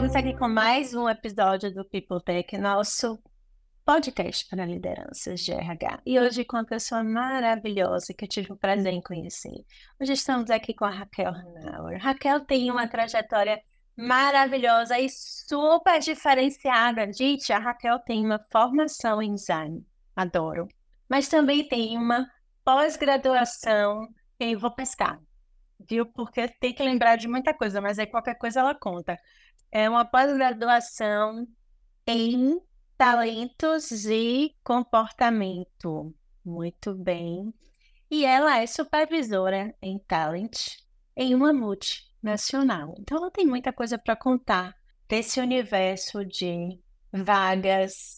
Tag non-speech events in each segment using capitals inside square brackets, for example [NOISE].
estamos aqui com mais um episódio do People Tech, nosso podcast para lideranças de RH. E hoje com uma pessoa maravilhosa que eu tive o prazer em conhecer. Hoje estamos aqui com a Raquel Hanauer. Raquel tem uma trajetória maravilhosa e super diferenciada. Gente, a Raquel tem uma formação em design, adoro. Mas também tem uma pós-graduação em vou pescar, viu? Porque tem que lembrar de muita coisa, mas aí qualquer coisa ela conta. É uma pós-graduação em talentos e comportamento. Muito bem. E ela é supervisora em talent em uma multinacional. Então ela tem muita coisa para contar desse universo de vagas,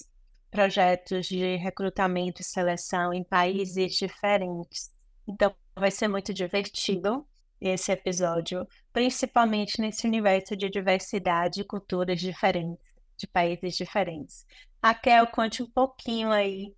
projetos de recrutamento e seleção em países diferentes. Então vai ser muito divertido esse episódio, principalmente nesse universo de diversidade e culturas diferentes, de países diferentes. Raquel, conte um pouquinho aí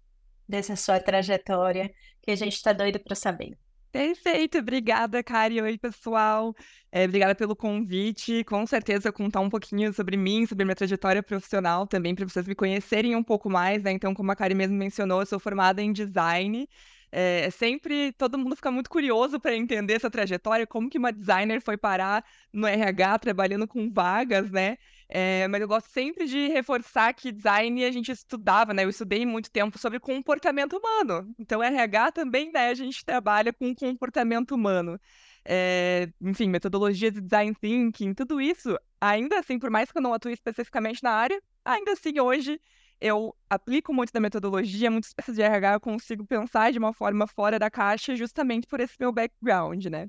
dessa sua trajetória, que a gente está doido para saber. Perfeito, obrigada, Kari. Oi, pessoal. É, obrigada pelo convite. Com certeza contar um pouquinho sobre mim, sobre minha trajetória profissional também, para vocês me conhecerem um pouco mais, né? Então, como a Kari mesmo mencionou, eu sou formada em design. É, sempre todo mundo fica muito curioso para entender essa trajetória, como que uma designer foi parar no RH trabalhando com vagas, né? É, mas eu gosto sempre de reforçar que design a gente estudava, né? Eu estudei muito tempo sobre comportamento humano. Então, RH também, né? A gente trabalha com comportamento humano. É, enfim, metodologia de design thinking, tudo isso, ainda assim, por mais que eu não atue especificamente na área, ainda assim, hoje eu aplico muito da metodologia, muitas peças de RH eu consigo pensar de uma forma fora da caixa justamente por esse meu background, né?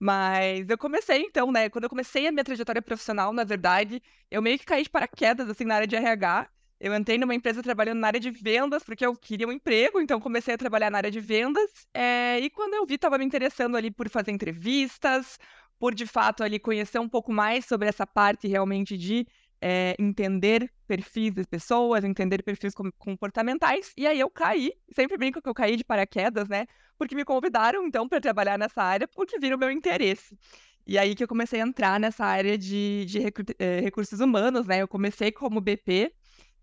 Mas eu comecei então, né? Quando eu comecei a minha trajetória profissional, na verdade, eu meio que caí de paraquedas assim na área de RH. Eu entrei numa empresa trabalhando na área de vendas, porque eu queria um emprego, então comecei a trabalhar na área de vendas. É... E quando eu vi, estava me interessando ali por fazer entrevistas, por de fato ali conhecer um pouco mais sobre essa parte realmente de é, entender perfis das pessoas, entender perfis comportamentais. E aí eu caí, sempre brinco que eu caí de paraquedas, né? Porque me convidaram então para trabalhar nessa área porque viram meu interesse. E aí que eu comecei a entrar nessa área de, de é, recursos humanos, né? Eu comecei como BP,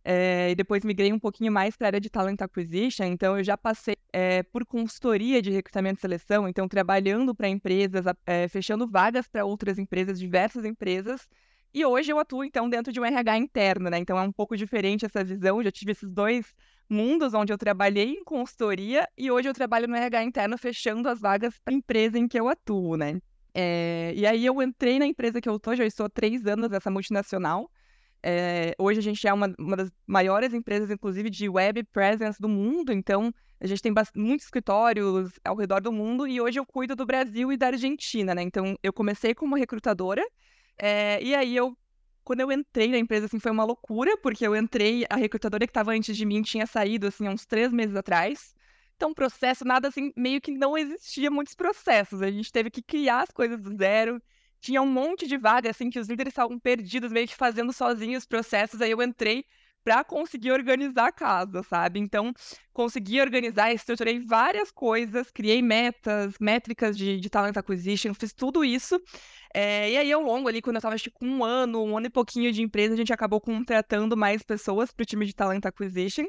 é, e depois migrei um pouquinho mais para a área de Talent Acquisition, então eu já passei é, por consultoria de recrutamento e seleção, então trabalhando para empresas, é, fechando vagas para outras empresas, diversas empresas, e hoje eu atuo, então, dentro de um RH interno, né? Então é um pouco diferente essa visão. Já tive esses dois mundos onde eu trabalhei em consultoria e hoje eu trabalho no RH interno fechando as vagas para a empresa em que eu atuo, né? É... e aí eu entrei na empresa que eu estou, já estou há três anos nessa multinacional. É... hoje a gente é uma, uma das maiores empresas, inclusive, de web presence do mundo, então a gente tem muitos escritórios ao redor do mundo e hoje eu cuido do Brasil e da Argentina, né? Então eu comecei como recrutadora é, e aí eu, quando eu entrei na empresa, assim, foi uma loucura, porque eu entrei, a recrutadora que estava antes de mim tinha saído, assim, uns três meses atrás. Então, processo, nada assim, meio que não existia muitos processos. A gente teve que criar as coisas do zero. Tinha um monte de vaga, assim, que os líderes estavam perdidos, meio que fazendo sozinhos os processos. Aí eu entrei para conseguir organizar a casa, sabe? Então, consegui organizar, estruturei várias coisas, criei metas, métricas de, de talent acquisition, fiz tudo isso. É, e aí, ao longo ali, quando eu estava com um ano, um ano e pouquinho de empresa, a gente acabou contratando mais pessoas para o time de talent acquisition.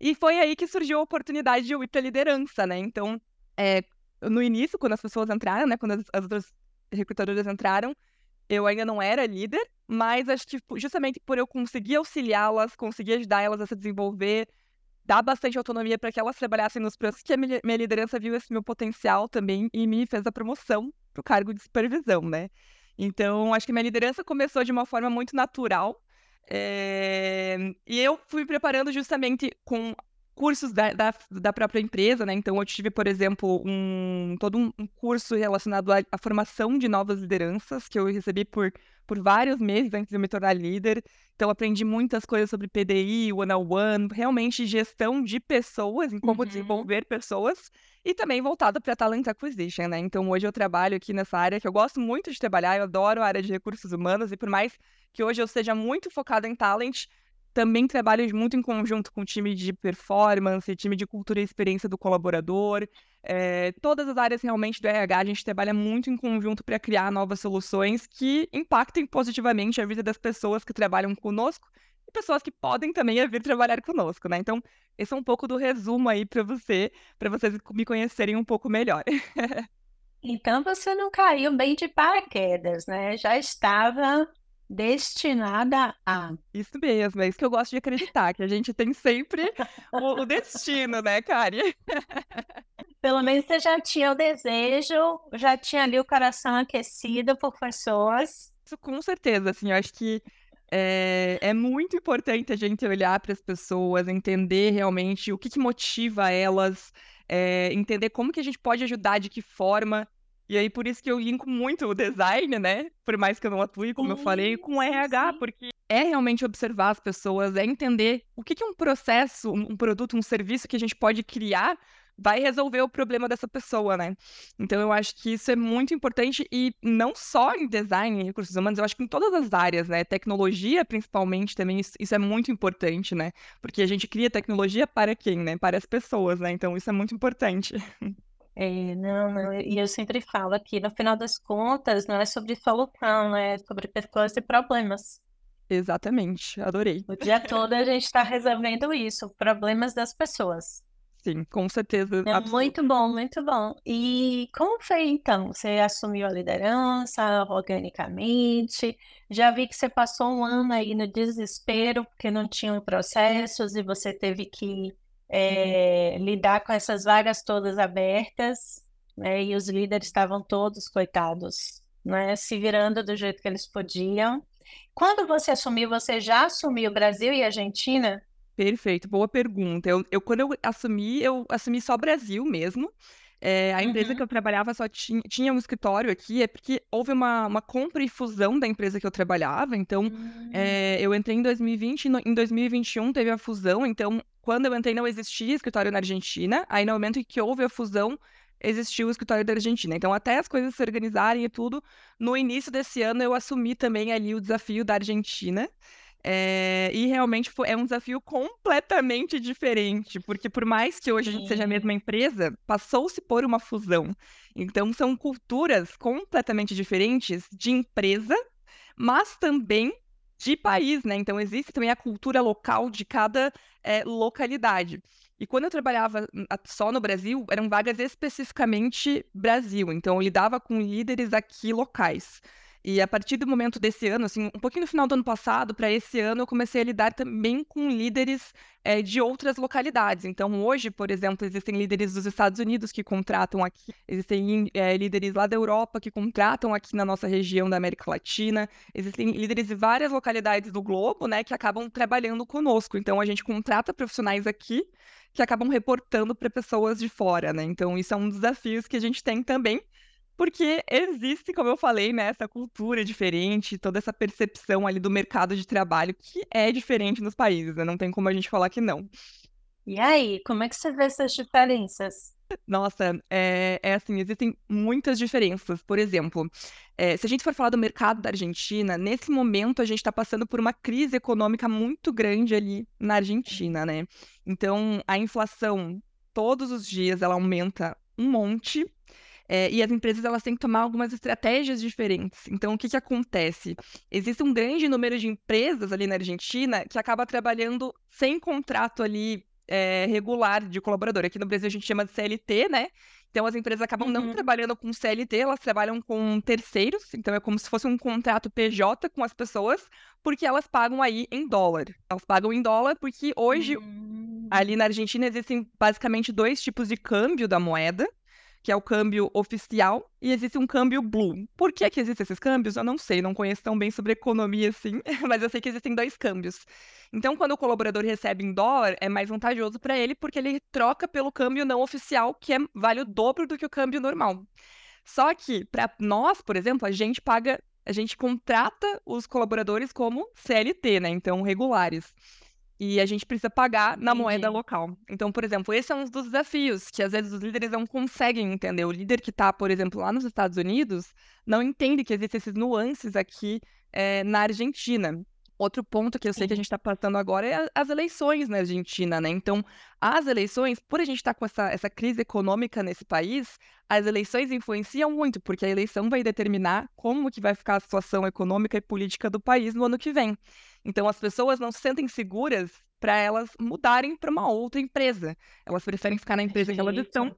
E foi aí que surgiu a oportunidade de eu ir para liderança, né? Então, é, no início, quando as pessoas entraram, né? Quando as, as outras recrutadoras entraram, eu ainda não era líder, mas acho que justamente por eu conseguir auxiliá-las, conseguir ajudar elas a se desenvolver, dar bastante autonomia para que elas trabalhassem nos processos, que a minha liderança viu esse meu potencial também e me fez a promoção para o cargo de supervisão, né? Então, acho que minha liderança começou de uma forma muito natural. É... E eu fui preparando justamente com cursos da, da, da, própria empresa, né? Então, eu tive, por exemplo, um, todo um, um curso relacionado à, à, formação de novas lideranças, que eu recebi por, por vários meses antes de eu me tornar líder. Então, aprendi muitas coisas sobre PDI, one-on-one, -on -one, realmente gestão de pessoas, em como uhum. desenvolver pessoas, e também voltado para talent acquisition, né? Então, hoje eu trabalho aqui nessa área que eu gosto muito de trabalhar, eu adoro a área de recursos humanos, e por mais que hoje eu seja muito focada em talent, também trabalho muito em conjunto com o time de performance, time de cultura e experiência do colaborador. É, todas as áreas realmente do RH, a gente trabalha muito em conjunto para criar novas soluções que impactem positivamente a vida das pessoas que trabalham conosco e pessoas que podem também vir trabalhar conosco, né? Então, esse é um pouco do resumo aí para você, para vocês me conhecerem um pouco melhor. [LAUGHS] então, você não caiu bem de paraquedas, né? Já estava destinada a. Isso mesmo, é isso que eu gosto de acreditar, que a gente tem sempre o, o destino, né, Kari? [LAUGHS] Pelo menos você já tinha o desejo, já tinha ali o coração aquecido por pessoas. Isso com certeza, assim, eu acho que é, é muito importante a gente olhar para as pessoas, entender realmente o que, que motiva elas, é, entender como que a gente pode ajudar, de que forma. E aí, por isso que eu linko muito o design, né? Por mais que eu não atue, como sim, eu falei, com o RH, sim. porque é realmente observar as pessoas, é entender o que, que um processo, um produto, um serviço que a gente pode criar vai resolver o problema dessa pessoa, né? Então eu acho que isso é muito importante e não só em design, em recursos humanos, eu acho que em todas as áreas, né? Tecnologia, principalmente, também isso, isso é muito importante, né? Porque a gente cria tecnologia para quem, né? Para as pessoas, né? Então isso é muito importante. [LAUGHS] É, não, não, e eu sempre falo aqui, no final das contas, não é sobre solução, né? é sobre pessoas e problemas. Exatamente, adorei. O dia todo a gente está resolvendo isso, problemas das pessoas. Sim, com certeza. É muito bom, muito bom. E como foi então? Você assumiu a liderança organicamente? Já vi que você passou um ano aí no desespero, porque não tinham processos e você teve que é, lidar com essas vagas todas abertas, né? E os líderes estavam todos, coitados, né? Se virando do jeito que eles podiam. Quando você assumiu, você já assumiu Brasil e Argentina? Perfeito, boa pergunta. Eu, eu quando eu assumi, eu assumi só Brasil mesmo. É, a empresa que uhum. eu trabalhava só tinha, tinha um escritório aqui, é porque houve uma, uma compra e fusão da empresa que eu trabalhava. Então, é, eu entrei em 2020, no, em 2021 teve a fusão. Então, quando eu entrei, não existia escritório na Argentina. Aí, no momento em que houve a fusão, existiu o escritório da Argentina. Então, até as coisas se organizarem e tudo, no início desse ano eu assumi também ali o desafio da Argentina. É, e realmente foi, é um desafio completamente diferente, porque por mais que hoje a gente seja a mesma empresa, passou-se por uma fusão. Então são culturas completamente diferentes de empresa, mas também de país, né? Então existe também a cultura local de cada é, localidade. E quando eu trabalhava só no Brasil, eram vagas especificamente Brasil. Então eu lidava com líderes aqui locais. E a partir do momento desse ano, assim, um pouquinho no final do ano passado, para esse ano, eu comecei a lidar também com líderes é, de outras localidades. Então, hoje, por exemplo, existem líderes dos Estados Unidos que contratam aqui, existem é, líderes lá da Europa que contratam aqui na nossa região da América Latina, existem líderes de várias localidades do globo, né, que acabam trabalhando conosco. Então, a gente contrata profissionais aqui que acabam reportando para pessoas de fora, né? Então, isso é um dos desafios que a gente tem também porque existe, como eu falei, né, essa cultura diferente, toda essa percepção ali do mercado de trabalho que é diferente nos países, né? Não tem como a gente falar que não. E aí, como é que você vê essas diferenças? Nossa, é, é assim, existem muitas diferenças. Por exemplo, é, se a gente for falar do mercado da Argentina, nesse momento a gente está passando por uma crise econômica muito grande ali na Argentina, né? Então, a inflação, todos os dias, ela aumenta um monte. É, e as empresas elas têm que tomar algumas estratégias diferentes. Então, o que, que acontece? Existe um grande número de empresas ali na Argentina que acaba trabalhando sem contrato ali é, regular de colaborador. Aqui no Brasil a gente chama de CLT, né? Então as empresas acabam uhum. não trabalhando com CLT, elas trabalham com terceiros. Então é como se fosse um contrato PJ com as pessoas, porque elas pagam aí em dólar. Elas pagam em dólar porque hoje uhum. ali na Argentina existem basicamente dois tipos de câmbio da moeda que é o câmbio oficial, e existe um câmbio blue. Por que, que existem esses câmbios? Eu não sei, não conheço tão bem sobre economia assim, [LAUGHS] mas eu sei que existem dois câmbios. Então, quando o colaborador recebe em dólar, é mais vantajoso para ele, porque ele troca pelo câmbio não oficial, que é, vale o dobro do que o câmbio normal. Só que, para nós, por exemplo, a gente paga, a gente contrata os colaboradores como CLT, né? Então, regulares. E a gente precisa pagar na moeda local. Então, por exemplo, esse é um dos desafios que às vezes os líderes não conseguem entender. O líder que está, por exemplo, lá nos Estados Unidos, não entende que existem esses nuances aqui é, na Argentina. Outro ponto que eu sei que a gente está passando agora é as eleições na Argentina, né? Então, as eleições, por a gente estar tá com essa, essa crise econômica nesse país, as eleições influenciam muito, porque a eleição vai determinar como que vai ficar a situação econômica e política do país no ano que vem. Então, as pessoas não se sentem seguras para elas mudarem para uma outra empresa. Elas preferem ficar na empresa que elas estão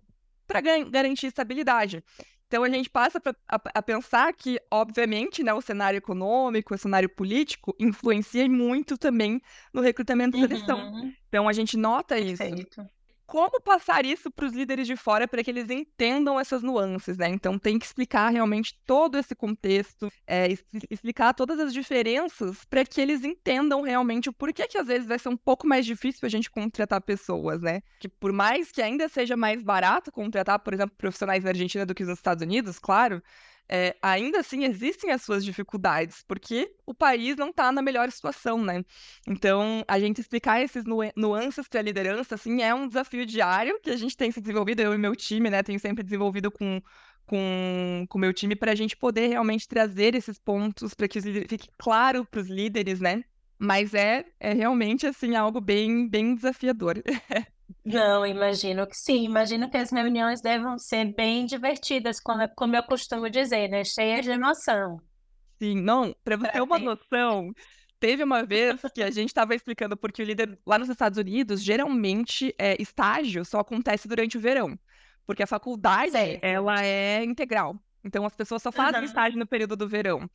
para garantir estabilidade. Então a gente passa pra, a, a, pensar que, obviamente, né, o cenário econômico, o cenário político influencia muito também no recrutamento da seleção. Uhum. Então a gente nota isso. Perfeito como passar isso para os líderes de fora para que eles entendam essas nuances, né? Então tem que explicar realmente todo esse contexto, é, explicar todas as diferenças para que eles entendam realmente o porquê que às vezes vai ser um pouco mais difícil a gente contratar pessoas, né? Que por mais que ainda seja mais barato contratar, por exemplo, profissionais na Argentina do que nos Estados Unidos, claro, é, ainda assim existem as suas dificuldades, porque o país não está na melhor situação, né? Então, a gente explicar esses nu nuances para a liderança, assim, é um desafio diário que a gente tem se desenvolvido, eu e meu time, né, tenho sempre desenvolvido com com o meu time para a gente poder realmente trazer esses pontos para que fique claro para os líderes, né? Mas é, é realmente assim algo bem bem desafiador. [LAUGHS] Não, imagino que sim. Imagino que as reuniões devam ser bem divertidas, como, como eu costumo dizer, né? Cheias de emoção. Sim, não, para você ter uma noção, teve uma vez que a gente estava explicando porque o líder lá nos Estados Unidos, geralmente, é, estágio só acontece durante o verão, porque a faculdade, ela é integral. Então, as pessoas só fazem uhum. estágio no período do verão.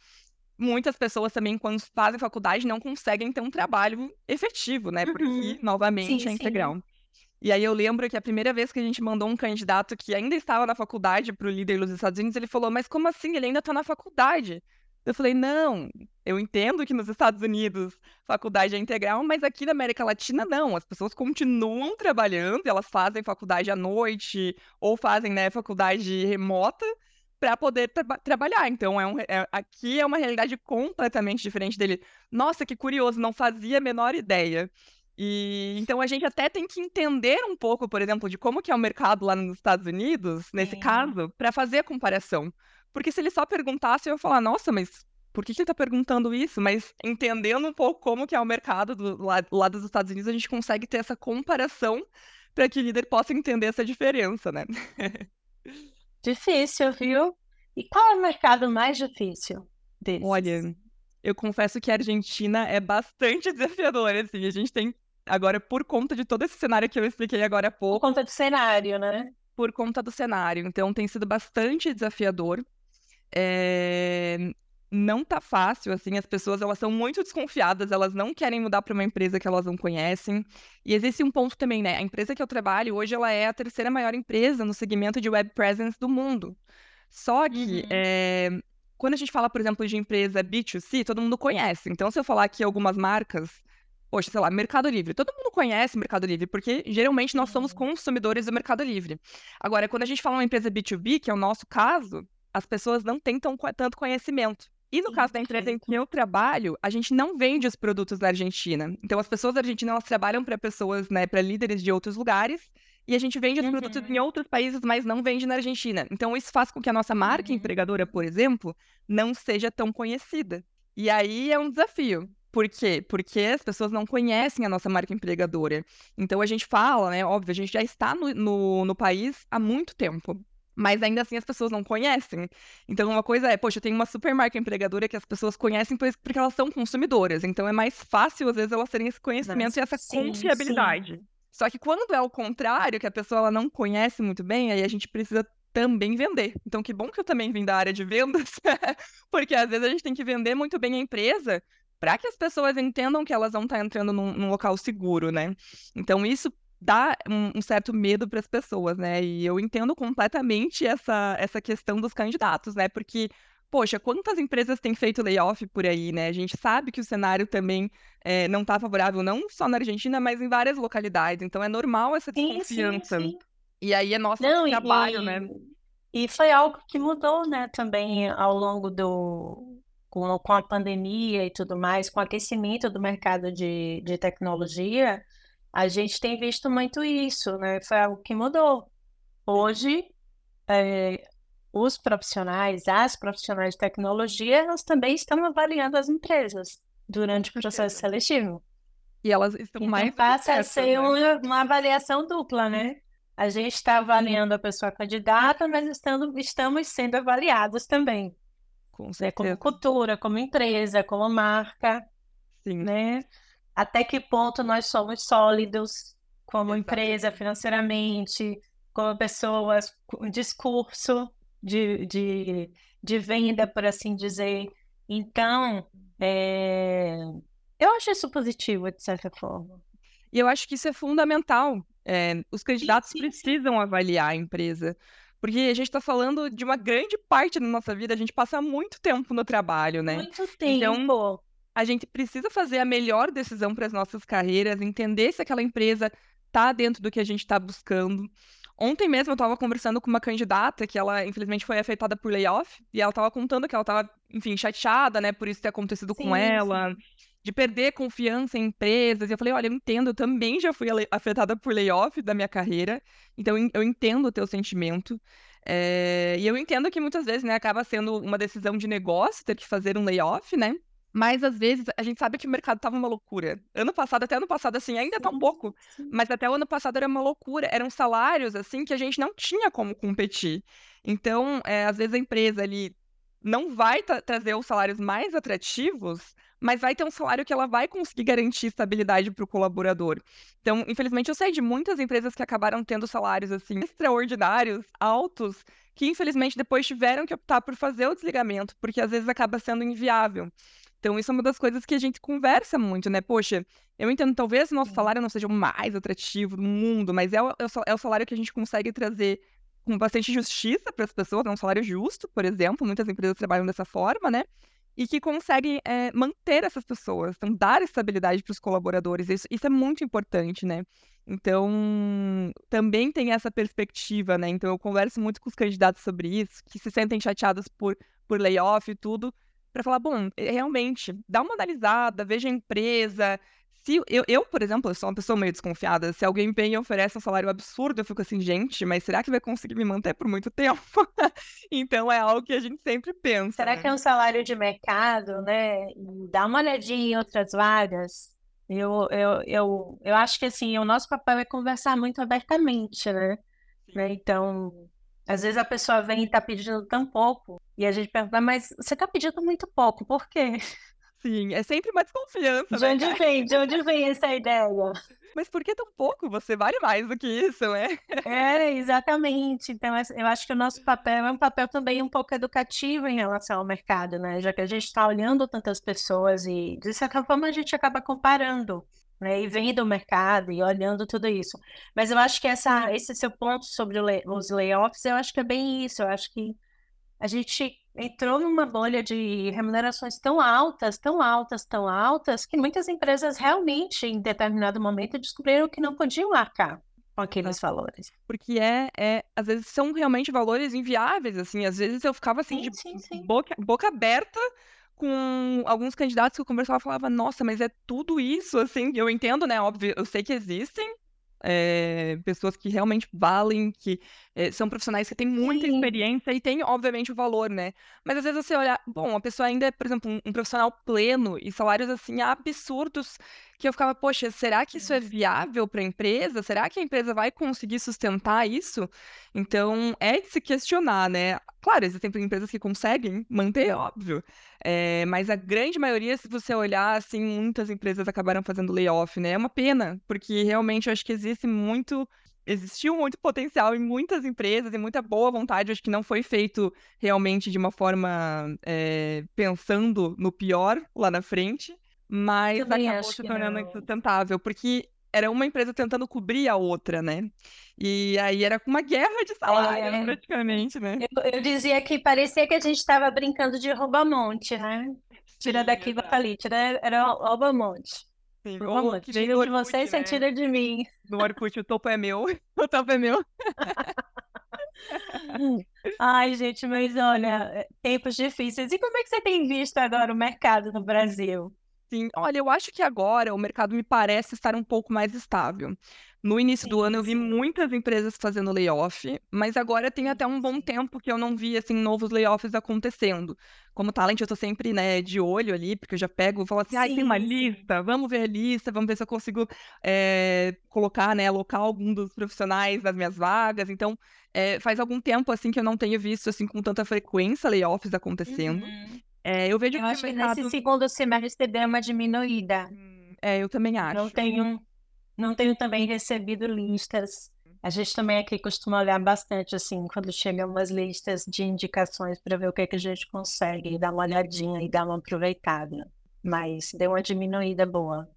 Muitas pessoas também, quando fazem faculdade, não conseguem ter um trabalho efetivo, né? Porque, uhum. novamente, sim, é integral. Sim. E aí eu lembro que a primeira vez que a gente mandou um candidato que ainda estava na faculdade para o líder dos Estados Unidos, ele falou: Mas como assim? Ele ainda está na faculdade. Eu falei: Não, eu entendo que nos Estados Unidos faculdade é integral, mas aqui na América Latina não. As pessoas continuam trabalhando, elas fazem faculdade à noite ou fazem né, faculdade remota para poder tra trabalhar. Então, é um, é, aqui é uma realidade completamente diferente dele. Nossa, que curioso, não fazia a menor ideia. E então a gente até tem que entender um pouco, por exemplo, de como que é o mercado lá nos Estados Unidos, nesse Sim. caso, para fazer a comparação. Porque se ele só perguntasse, eu ia falar, nossa, mas por que, que ele está perguntando isso? Mas entendendo um pouco como que é o mercado do lado dos Estados Unidos, a gente consegue ter essa comparação para que o líder possa entender essa diferença, né? Difícil, viu? E qual é o mercado mais difícil desses? Olha, eu confesso que a Argentina é bastante [LAUGHS] desafiadora, assim. A gente tem Agora, por conta de todo esse cenário que eu expliquei agora há pouco. Por conta do cenário, né? Por conta do cenário. Então, tem sido bastante desafiador. É... Não tá fácil, assim, as pessoas elas são muito desconfiadas, elas não querem mudar para uma empresa que elas não conhecem. E existe um ponto também, né? A empresa que eu trabalho hoje, ela é a terceira maior empresa no segmento de web presence do mundo. Só que uhum. é... quando a gente fala, por exemplo, de empresa B2C, todo mundo conhece. Então, se eu falar aqui algumas marcas Poxa, sei lá, Mercado Livre. Todo mundo conhece Mercado Livre, porque geralmente nós somos consumidores do Mercado Livre. Agora, quando a gente fala uma empresa B2B, que é o nosso caso, as pessoas não têm tão, tanto conhecimento. E no caso da empresa em que eu trabalho, a gente não vende os produtos da Argentina. Então, as pessoas da Argentina, elas trabalham para pessoas, né, para líderes de outros lugares, e a gente vende os uhum. produtos em outros países, mas não vende na Argentina. Então, isso faz com que a nossa marca uhum. empregadora, por exemplo, não seja tão conhecida. E aí é um desafio, por quê? Porque as pessoas não conhecem a nossa marca empregadora. Então a gente fala, né? Óbvio, a gente já está no, no, no país há muito tempo. Mas ainda assim as pessoas não conhecem. Então, uma coisa é, poxa, eu tenho uma super marca empregadora que as pessoas conhecem porque elas são consumidoras. Então, é mais fácil, às vezes, elas terem esse conhecimento e essa sim, confiabilidade. Sim. Só que quando é o contrário, que a pessoa ela não conhece muito bem, aí a gente precisa também vender. Então, que bom que eu também vim da área de vendas, [LAUGHS] porque às vezes a gente tem que vender muito bem a empresa para que as pessoas entendam que elas vão estar tá entrando num, num local seguro, né? Então, isso dá um, um certo medo para as pessoas, né? E eu entendo completamente essa, essa questão dos candidatos, né? Porque poxa, quantas empresas têm feito layoff por aí, né? A gente sabe que o cenário também é, não está favorável, não só na Argentina, mas em várias localidades. Então é normal essa desconfiança. Sim, sim, sim. E aí é nosso não, trabalho, e, né? E foi algo que mudou, né, também ao longo do, com, com a pandemia e tudo mais, com o aquecimento do mercado de, de tecnologia, a gente tem visto muito isso, né? Foi algo que mudou. Hoje, é, os profissionais, as profissionais de tecnologia, elas também estão avaliando as empresas. durante o processo seletivo. E elas estão Então mais passa a ser né? uma, uma avaliação dupla, né? A gente está avaliando a pessoa candidata, mas estando, estamos sendo avaliados também, Com né? Como cultura, como empresa, como marca, Sim. né? Até que ponto nós somos sólidos como empresa Exatamente. financeiramente, como pessoas, com discurso de, de, de venda, por assim dizer. Então, é, eu acho isso positivo, de certa forma. E eu acho que isso é fundamental. É, os candidatos sim, sim. precisam avaliar a empresa. Porque a gente está falando de uma grande parte da nossa vida, a gente passa muito tempo no trabalho, né? Muito Então, tempo. a gente precisa fazer a melhor decisão para as nossas carreiras, entender se aquela empresa está dentro do que a gente está buscando. Ontem mesmo eu estava conversando com uma candidata que ela, infelizmente, foi afetada por layoff, e ela estava contando que ela estava, enfim, chateada, né, por isso ter acontecido com Sim, ela, sim. De perder confiança em empresas. E eu falei, olha, eu entendo, eu também já fui afetada por layoff da minha carreira, então eu en- eu entendo o teu sentimento. É, e eu entendo que muitas vezes, né, acaba sendo uma decisão de negócio ter que fazer um layoff, né? Mas às vezes a gente sabe que o mercado tava uma loucura. Ano passado, até ano passado, assim, ainda tá um pouco, sim. mas até o ano passado era uma loucura. Eram salários, assim, que a gente não tinha como competir. Então, é, às vezes a empresa ali não vai tra- trazer os salários mais atrativos, mas vai ter um salário que ela vai conseguir garantir estabilidade para o colaborador. Então, infelizmente, eu sei de muitas empresas que acabaram tendo salários assim extraordinários, altos, que infelizmente depois tiveram que optar por fazer o desligamento, porque às vezes acaba sendo inviável. Então, isso é uma das coisas que a gente conversa muito, né? Poxa, eu entendo, talvez o nosso salário não seja o mais atrativo do mundo, mas é o, é o é o salário que a gente consegue trazer com bastante justiça para as pessoas, é um salário justo, por exemplo, muitas empresas trabalham dessa forma, né? E que conseguem é, manter essas pessoas, então dar estabilidade para os colaboradores, isso, isso é muito importante, né? Então, também tem essa perspectiva, né? Então, eu converso muito com os candidatos sobre isso, que se sentem chateados por, por layoff e tudo, para falar, bom, é, realmente, dá uma analisada, veja a empresa. Se eu, eu, por exemplo, eu sou uma pessoa meio desconfiada. Se alguém vem e oferece um salário absurdo, eu fico assim, gente, mas será que vai conseguir me manter por muito tempo? [LAUGHS] Então é algo que a gente sempre pensa, Será que é né? um salário de mercado, né? Dá uma olhadinha em outras vagas. Eu, eu, eu, eu acho que assim, o nosso papel é conversar muito abertamente, né? Né? Então, às vezes a pessoa vem e está pedindo tão pouco, e a gente pergunta, mas você está pedindo muito pouco, por quê? Sim, é sempre uma desconfiança, De né, onde cara? vem? De onde vem essa ideia? Mas por que tão pouco? Você vale mais do que isso, né? É, exatamente. Então, essa- eu acho que o nosso papel é um papel também um pouco educativo em relação ao mercado, né? Já que a gente está olhando tantas pessoas e, de certa forma, a gente acaba comparando, né? E vendo o mercado e olhando tudo isso. Mas eu acho que essa, esse seu ponto sobre os layoffs, eu acho que é bem isso. Eu acho que a gente entrou numa bolha de remunerações tão altas, tão altas, tão altas, que muitas empresas realmente, em determinado momento, descobriram que não podiam arcar com aqueles valores. Porque é, é, às vezes são realmente valores inviáveis, assim. Às vezes eu ficava assim Sim, de sim, sim. boca, boca aberta com alguns candidatos que eu conversava e falava, nossa, mas é tudo isso, assim. Eu entendo, né? Óbvio, eu sei que existem é, pessoas que realmente valem, que é, são profissionais que têm muita Sim. experiência e têm, obviamente, o valor, né? Mas às vezes você olha, bom, a pessoa ainda é, por exemplo, um, um profissional pleno e salários assim absurdos que eu ficava, poxa, será que isso é viável para a empresa? Será que a empresa vai conseguir sustentar isso? Então, é de se questionar, né? Claro, existem empresas que conseguem manter, óbvio. É, mas a grande maioria, se você olhar, assim, muitas empresas acabaram fazendo layoff, né? É uma pena, porque realmente eu acho que existe muito. Existiu muito potencial em muitas empresas e muita boa vontade. Acho que não foi feito realmente de uma forma é, pensando no pior lá na frente, mas Também acabou acho se tornando insustentável, porque era uma empresa tentando cobrir a outra, né? E aí era uma guerra de salários, É, praticamente, né? eu, eu dizia que parecia que a gente estava brincando de rouba-monte, né? Tira Sim, daqui, vai ali, tira, era rouba-monte. Sim, que Tira de Orkut, vocês, você né? tira de mim. No Orkut, o topo é meu, [LAUGHS] o topo é meu. [LAUGHS] Ai, gente, mas olha, é, tempos difíceis. E como é que você tem visto agora o mercado no Brasil? Sim, olha, eu acho que agora o mercado me parece estar um pouco mais estável. No início do ano eu vi sim. muitas empresas fazendo layoff, mas agora tem até um bom tempo que eu não vi assim novos layoffs acontecendo. Como talent, eu tô sempre, né, de olho ali, porque eu já pego e falo assim, ai, tem uma lista, vamos ver a lista, vamos ver se eu consigo eh, colocar, né, alocar algum dos profissionais nas minhas vagas. Então, eh, faz algum tempo assim que eu não tenho visto assim com tanta frequência layoffs acontecendo. Uhum. Eh, eu vejo Eu que acho que nesse mercado segundo semestre deu uma diminuída. Hum, é, eu também Não acho. tenho, não tenho também recebido listas. A gente também aqui costuma olhar bastante, assim, quando chegam umas listas de indicações para ver o que que a gente consegue, dar uma olhadinha e dar uma aproveitada. Mas deu uma diminuída boa.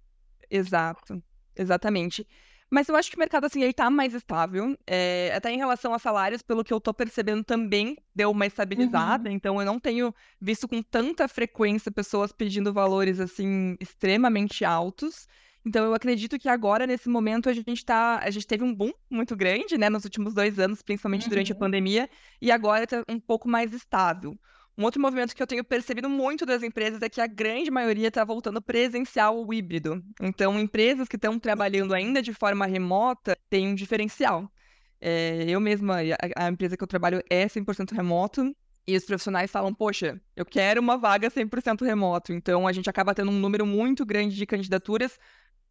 Exato, exatamente. Mas eu acho que o mercado, assim, ele tá mais estável, eh, até em relação a salários, pelo que eu tô percebendo também deu uma estabilizada, Uhum. então eu não tenho visto com tanta frequência pessoas pedindo valores, assim, extremamente altos. Então eu acredito que agora, nesse momento, a gente tá a gente teve um boom muito grande, né, nos últimos 2 anos, principalmente durante a Uhum. pandemia, e agora tá um pouco mais estável. Um outro movimento que eu tenho percebido muito das empresas é que a grande maioria tá voltando presencial ou híbrido. Então, empresas que estão trabalhando ainda de forma remota têm um diferencial. Eh, eu mesma, a, a empresa que eu trabalho é 100% remoto, e os profissionais falam, poxa, eu quero uma vaga 100% remoto. Então, a gente acaba tendo um número muito grande de candidaturas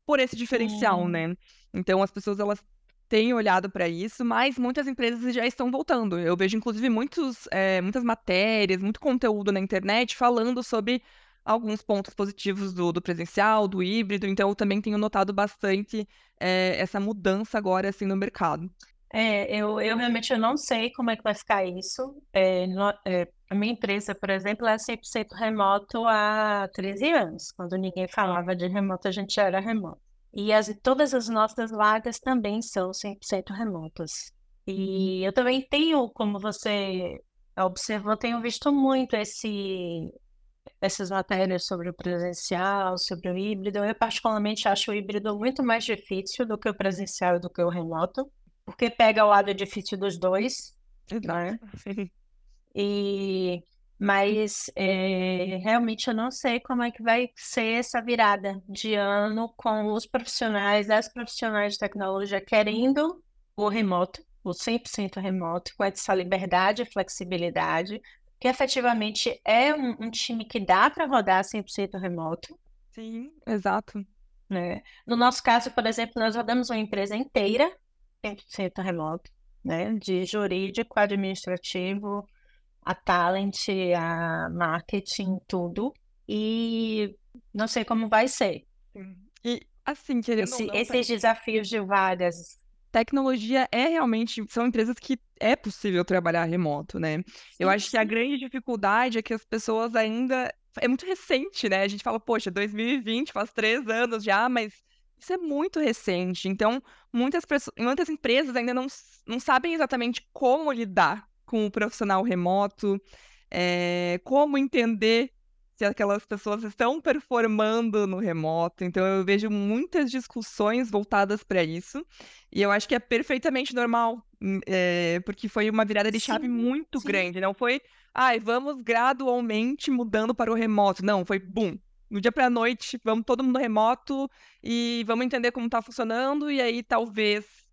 por esse diferencial, né? Então, as pessoas elas têm olhado para isso, mas muitas empresas já estão voltando. Eu vejo, inclusive, muitos, eh, muitas matérias, muito conteúdo na internet falando sobre alguns pontos positivos do, do presencial, do híbrido. Então, eu também tenho notado bastante eh, essa mudança agora assim no mercado. É, eu, eu realmente eu não sei como é que vai ficar isso. É, no- é, a minha empresa, por exemplo, é 100% remoto há 13 anos. Quando ninguém falava de remoto, a gente já era remoto. E as, todas as nossas vagas também são 100% remotas. E eu também tenho, como você observou, tenho visto muito esse, essas matérias sobre o presencial, sobre o híbrido. Eu particularmente acho o híbrido muito mais difícil do que o presencial e do que o remoto, porque pega o lado difícil dos dois, né? [LAUGHS] E mas é, realmente eu não sei como é que vai ser essa virada de ano com os profissionais, as profissionais de tecnologia querendo o remoto, o 100% remoto, com essa liberdade e flexibilidade, que efetivamente é um, um time que dá para rodar 100% remoto, Sim, exato. né? No nosso caso, por exemplo, nós rodamos uma empresa inteira 100% remoto, né? De jurídico, administrativo, a talent, a marketing, tudo. E não sei como vai ser. E assim, querendo Esse, não, esses desafios de vagas. tecnologia é realmente são empresas que é possível trabalhar remoto, né. Eu Sim, acho que a grande dificuldade é que as pessoas ainda é muito recente, né, a gente fala: "Poxa, 2020, faz 3 anos já", mas isso é muito recente, então muitas muitas empresas ainda não não sabem exatamente como lidar com o profissional remoto, eh, como entender se aquelas pessoas estão performando no remoto, então eu vejo muitas discussões voltadas para isso, e eu acho que é perfeitamente normal, eh, porque foi uma virada de chave Sim, muito sim. grande, não foi: "Ai, vamos gradualmente mudando para o remoto", não, foi bum, do dia para a noite, vamos todo mundo remoto e vamos entender como está funcionando, e aí talvez,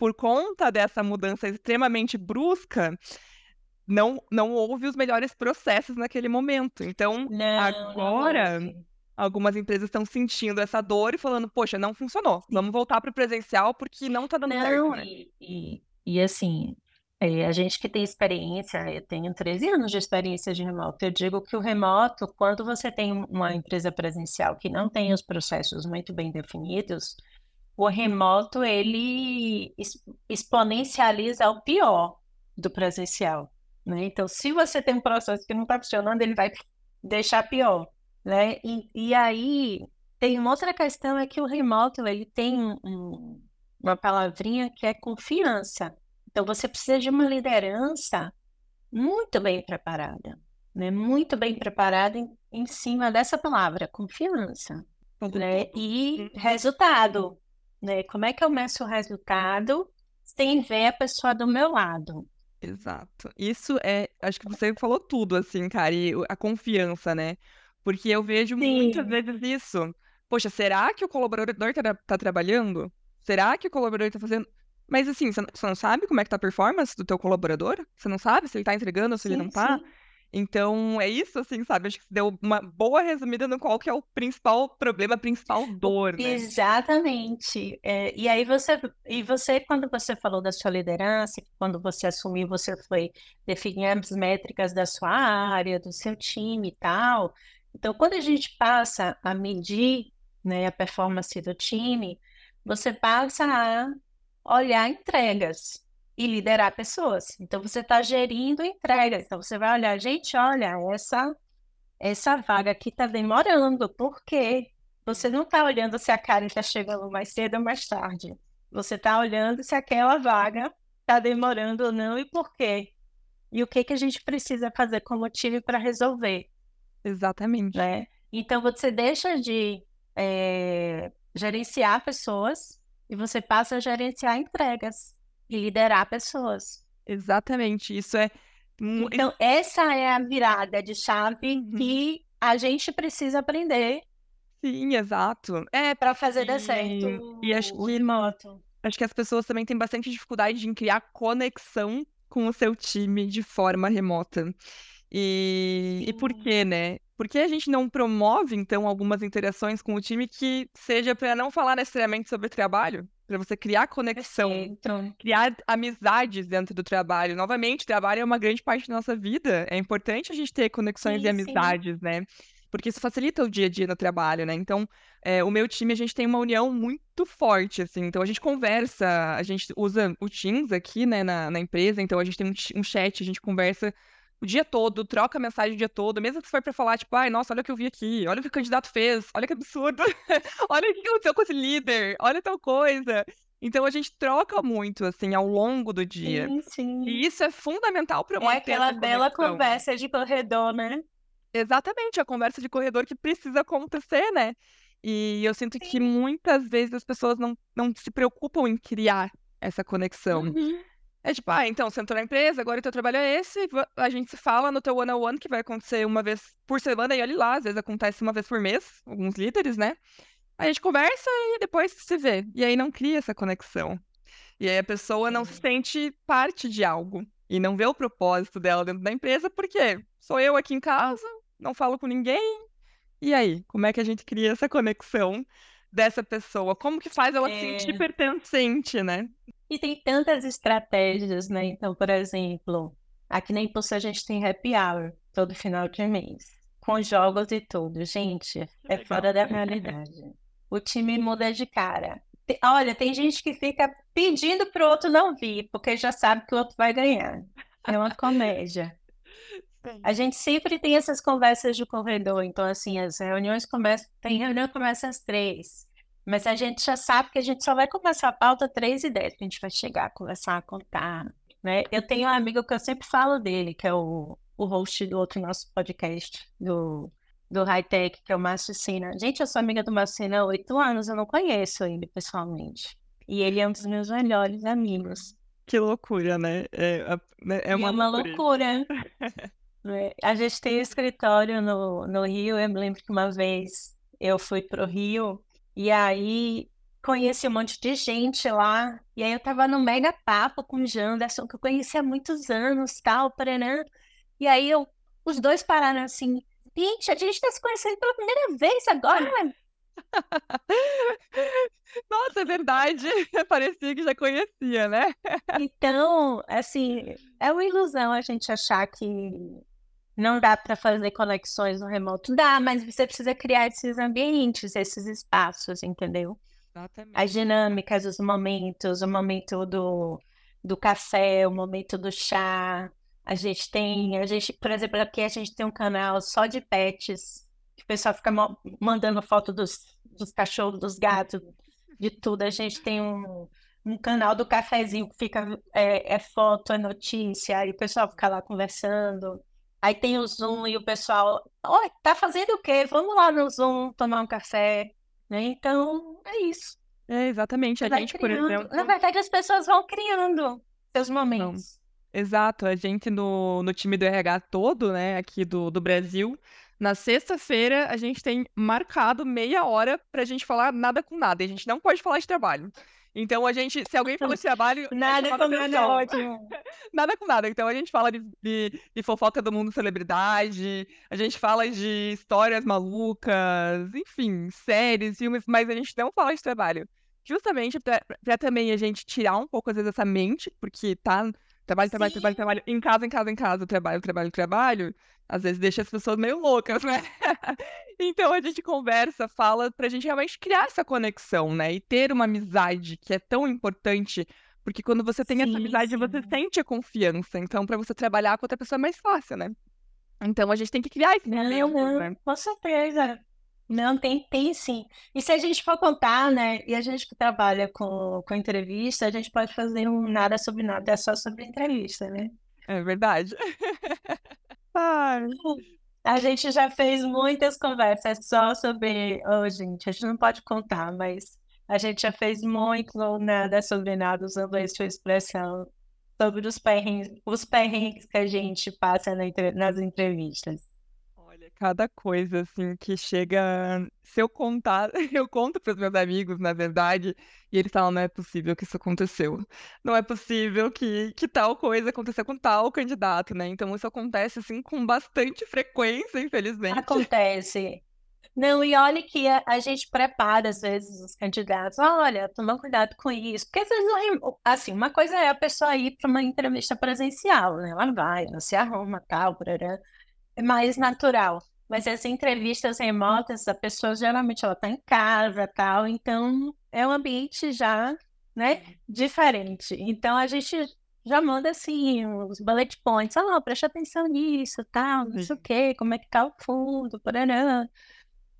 por conta dessa mudança extremamente brusca, não não houve os melhores processos naquele momento. Então, Não, não agora, houve. algumas empresas estão sentindo essa dor e falando: "Poxa, não funcionou, vamos voltar para o presencial, porque não tá dando certo", Não, né. e, e, e assim, é, a gente que tem experiência, eu tenho 13 anos de experiência de remoto. Eu digo que o remoto, quando você tem uma empresa presencial que não tem os processos muito bem definidos, o remoto ele ex- exponencializa o pior do presencial, né? Então, se você tem um processo que não está funcionando, ele vai deixar pior, né? E, e aí tem uma outra questão é que o remoto ele tem um- um- uma palavrinha que é confiança. Então, você precisa de uma liderança muito bem preparada, né? Muito bem preparada em, em cima dessa palavra, confiança né? E Uhum. resultado, né? Como é que eu meço o resultado sem ver a pessoa do meu lado? Exato. Isso é acho que você falou tudo, assim, cara, e a confiança, né. Porque eu vejo muitas vezes isso. Poxa, será que o colaborador tá, tá trabalhando? Será que o colaborador tá fazendo. Mas assim, você não sabe como é que tá a performance do teu colaborador? Você não sabe se ele tá entregando ou se sim, ele não tá? Sim. Então, é isso, assim, sabe? Acho que deu uma boa resumida no qual que é o principal problema, a principal dor, né? Exatamente. É, e aí você, e você, quando você falou da sua liderança, quando você assumiu, você foi definir as métricas da sua área, do seu time e tal. Então, quando a gente passa a medir, né, a performance do time, você passa a olhar entregas e liderar pessoas. Então, você está gerindo entregas. Então, você vai olhar, gente, olha, essa, essa vaga aqui está demorando. Por quê? Você não está olhando se a Karen está chegando mais cedo ou mais tarde. Você está olhando se aquela vaga está demorando ou não e por quê. E o que, que a gente precisa fazer como time para resolver. Exatamente. Né? Então, você deixa de é, gerenciar pessoas e você passa a gerenciar entregas e liderar pessoas. Exatamente, isso é. Então, essa é a virada de chave uhum. que a gente precisa aprender. Sim, exato. É para fazer e... dar certo. E acho que remoto. Acho que as pessoas também têm bastante dificuldade em criar conexão com o seu time de forma remota. E, e por quê, né? Por que a gente não promove, então, algumas interações com o time que seja para não falar necessariamente sobre trabalho? Para você criar conexão, Perfeito. criar amizades dentro do trabalho. Novamente, trabalho é uma grande parte da nossa vida. É importante a gente ter conexões sim, e amizades, sim. né? Porque isso facilita o dia a dia no trabalho, né? Então, é, o meu time, a gente tem uma união muito forte, assim. Então, a gente conversa, a gente usa o Teams aqui, né, na, na empresa. Então, a gente tem um, um chat, a gente conversa o dia todo, troca mensagem o dia todo, mesmo que você for pra falar, tipo, ai, nossa, olha o que eu vi aqui, olha o que o candidato fez, olha que absurdo, [LAUGHS] olha o que aconteceu com esse líder, olha tal coisa. Então a gente troca muito, assim, ao longo do dia. Sim, sim. E isso é fundamental para manter É aquela bela conversa de corredor, né? Exatamente, a conversa de corredor que precisa acontecer, né? E eu sinto sim. que muitas vezes as pessoas não, não se preocupam em criar essa conexão. Uhum. É tipo, ah, então, você entrou na empresa, agora o teu trabalho é esse, a gente se fala no teu one-on-one, que vai acontecer uma vez por semana, e olha lá, às vezes acontece uma vez por mês, alguns líderes, né? A gente conversa e depois se vê. E aí não cria essa conexão. E aí a pessoa não se sente parte de algo. E não vê o propósito dela dentro da empresa, porque sou eu aqui em casa, não falo com ninguém. E aí, como é que a gente cria essa conexão dessa pessoa? Como que faz ela é... se sentir pertencente, né? E tem tantas estratégias, né? Então, por exemplo, aqui na Impulso a gente tem happy hour todo final de mês, com jogos e tudo. Gente, é fora da realidade. O time muda de cara. Olha, tem gente que fica pedindo pro outro não vir, porque já sabe que o outro vai ganhar. É uma comédia. A gente sempre tem essas conversas de corredor, então assim, as reuniões começam, tem reunião que começa às três. Mas a gente já sabe que a gente só vai começar a pauta 3 e 10, que a gente vai chegar, conversar, a contar. Né? Eu tenho um amigo que eu sempre falo dele, que é o, o host do outro nosso podcast, do, do High Tech, que é o Márcio Sina. Gente, eu sou amiga do Márcio Sina há oito anos, eu não conheço ele pessoalmente. E ele é um dos meus melhores amigos. Que loucura, né? É, né, é uma, é uma loucura. loucura. [LAUGHS] é, a gente tem um escritório no, no Rio, eu me lembro que uma vez eu fui para o Rio e aí conheci um monte de gente lá. E aí eu tava no mega papo com o Janderson, que eu conhecia há muitos anos, tal, Paranã. E aí eu, os dois pararam assim, gente, a gente tá se conhecendo pela primeira vez agora, né? [LAUGHS] Nossa, é verdade. [LAUGHS] Parecia que já conhecia, né? Então, assim, é uma ilusão a gente achar que não dá para fazer conexões no remoto. Dá, mas você precisa criar esses ambientes, esses espaços, entendeu? Exatamente. As dinâmicas, os momentos, o momento do, do café, o momento do chá. A gente tem, a gente, por exemplo, aqui a gente tem um canal só de pets, que o pessoal fica mandando foto dos, dos cachorros, dos gatos, de tudo. A gente tem um, um canal do cafezinho que fica é, é foto, é notícia, e o pessoal fica lá conversando. Aí tem o Zoom e o pessoal, oi, tá fazendo o quê? Vamos lá no Zoom tomar um café. Né? Então, é isso. É, exatamente. A gente, criando. por exemplo. Na verdade, as pessoas vão criando seus momentos. Não. Exato, a gente no, no time do RH todo, né, aqui do, do Brasil, Na sexta-feira, a gente tem marcado meia hora pra gente falar nada com nada. E a gente não pode falar de trabalho. Então, a gente, se alguém fala de trabalho. Nada com nada é ótimo. [LAUGHS] Nada com nada. Então, a gente fala de, de, de fofoca do mundo celebridade, a gente fala de histórias malucas, enfim, séries, filmes, mas a gente não fala de trabalho. Justamente pra, pra também a gente tirar um pouco, às vezes, essa mente, porque tá trabalho, trabalho, trabalho, Sim. trabalho, em casa, em casa, em casa, trabalho, trabalho, trabalho, às vezes deixa as pessoas meio loucas, né? Então a gente conversa, fala pra gente realmente criar essa conexão, né? E ter uma amizade que é tão importante, porque quando você tem essa Sim, amizade, você sim. sente a confiança. Então, pra você trabalhar com outra pessoa é mais fácil, né? Então a gente tem que criar esse Não, momento, não, né? com certeza. Não, tem, tem sim. E se a gente for contar, né? E a gente que trabalha com, com entrevista, a gente pode fazer um nada sobre nada, é só sobre entrevista, né? É verdade. Ai, [LAUGHS] A gente já fez muitas conversas só sobre. Oh, gente, a gente não pode contar, mas a gente já fez muito nada sobre nada, usando a sua expressão, sobre os perrengues, os perrengues que a gente passa na nas entrevistas. Cada coisa assim que chega. Se eu contar, [LAUGHS] eu conto para os meus amigos, na verdade, e eles falam: não é possível que isso aconteceu. Não é possível que, que tal coisa aconteceu com tal candidato, né? Então isso acontece assim com bastante frequência, infelizmente. Acontece. Não, e olha que a, a gente prepara, às vezes, os candidatos. Olha, toma cuidado com isso. Porque, às vezes, assim, uma coisa é a pessoa ir para uma entrevista presencial, né? Ela vai, ela se arruma, tal, parará. É mais natural. Mas as entrevistas remotas, a pessoa geralmente ela está em casa, tal, então é um ambiente já, né, diferente. Então a gente já manda assim os bullet points, ah, preste atenção nisso, tal, não sei o Sim. quê, como é que tá o fundo, parará.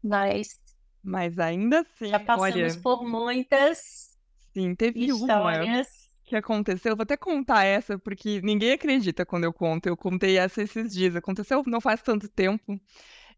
Mas Mas ainda assim, já passamos olha, por muitas sim, teve uma histórias. que aconteceu. Eu vou até contar essa, porque ninguém acredita quando eu conto. Eu contei essa esses dias. Aconteceu não faz tanto tempo.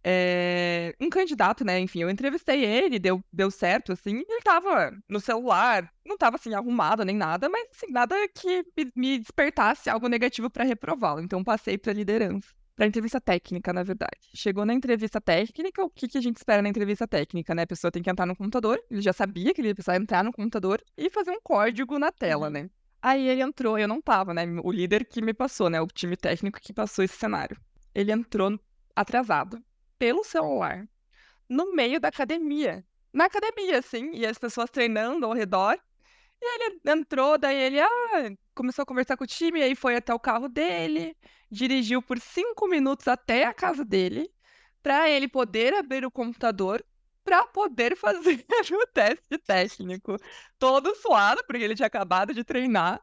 É, um candidato, né? Enfim, eu entrevistei ele, deu, deu certo, assim, ele tava no celular, não tava assim arrumado nem nada, mas assim, nada que me- me despertasse algo negativo para reprová-lo. Então passei para liderança, para entrevista técnica, na verdade. Chegou na entrevista técnica, o que que a gente espera na entrevista técnica, né? A pessoa tem que entrar no computador, ele já sabia que ele ia precisar entrar no computador e fazer um código na tela, Uhum. né? Aí ele entrou, eu não tava, né? O líder que me passou, né? O time técnico que passou esse cenário. Ele entrou atrasado pelo celular, no meio da academia. Na academia, assim, e as pessoas treinando ao redor. E ele entrou, daí ele ah, começou a conversar com o time, aí foi até o carro dele, dirigiu por cinco minutos até a casa dele, para ele poder abrir o computador, para poder [LAUGHS] fazer o teste técnico. Todo suado, porque ele tinha acabado de treinar.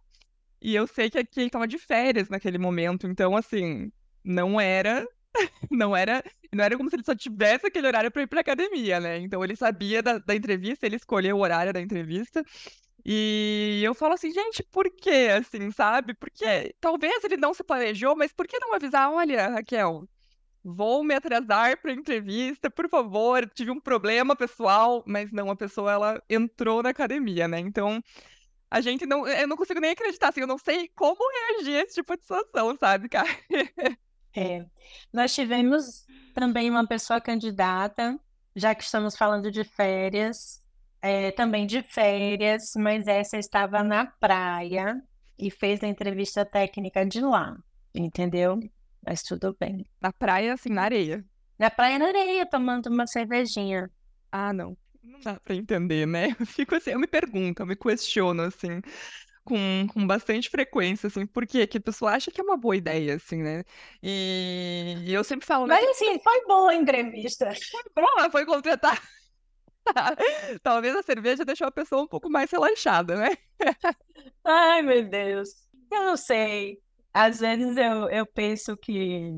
E eu sei que aqui ele tava de férias naquele momento, então assim, não era [LAUGHS] não era, não era como se ele só tivesse aquele horário para ir para academia, né? Então ele sabia da, da entrevista, ele escolheu o horário da entrevista. E eu falo assim, gente, por que assim, sabe? Porque talvez ele não se planejou, mas por que não avisar? Olha, Raquel, vou me atrasar para entrevista, por favor, tive um problema pessoal, mas não, a pessoa ela entrou na academia, né? Então a gente não, eu não consigo nem acreditar, assim, eu não sei como reagir a esse tipo de situação, sabe, cara? [LAUGHS] É. Nós tivemos também uma pessoa candidata, já que estamos falando de férias, é, também de férias, mas essa estava na praia e fez a entrevista técnica de lá, entendeu? Mas tudo bem. Na praia, assim, na areia. Na praia na areia, tomando uma cervejinha. Ah, não. Não dá pra entender, né? [LAUGHS] Eu fico assim, eu me pergunto, eu me questiono, assim, com, com bastante frequência, assim, por quê? Que a pessoa acha que é uma boa ideia, assim, né? E, e eu sempre falo, né? Mas assim, foi boa a entrevista. Bom, ela foi contratar. [LAUGHS] Talvez a cerveja deixou a pessoa um pouco mais relaxada, né? Ai, meu Deus. Eu não sei. Às vezes eu, eu penso que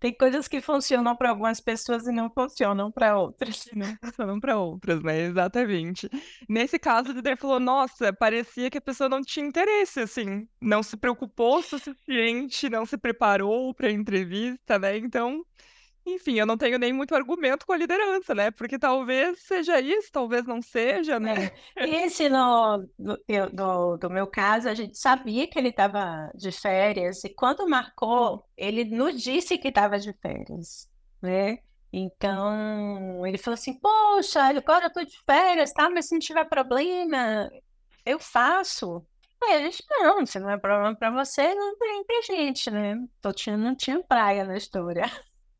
tem coisas que funcionam para algumas pessoas e não funcionam para outras. [LAUGHS] Não funcionam para outras, né? Exatamente. Nesse caso, o líder falou: nossa, parecia que a pessoa não tinha interesse, assim, não se preocupou o suficiente, não se preparou para a entrevista, né? Então, enfim, eu não tenho nem muito argumento com a liderança, né? Porque talvez seja isso, talvez não seja, né? É. Esse no, no, no- do meu caso, a gente sabia que ele estava de férias, e quando marcou, ele nos disse que estava de férias, né? Então, ele falou assim, poxa, agora eu tô de férias, tá? Mas se não tiver problema, eu faço. Aí a gente, não, se não é problema pra você, não tem pra gente, né? Tô tinha, não tinha praia na história.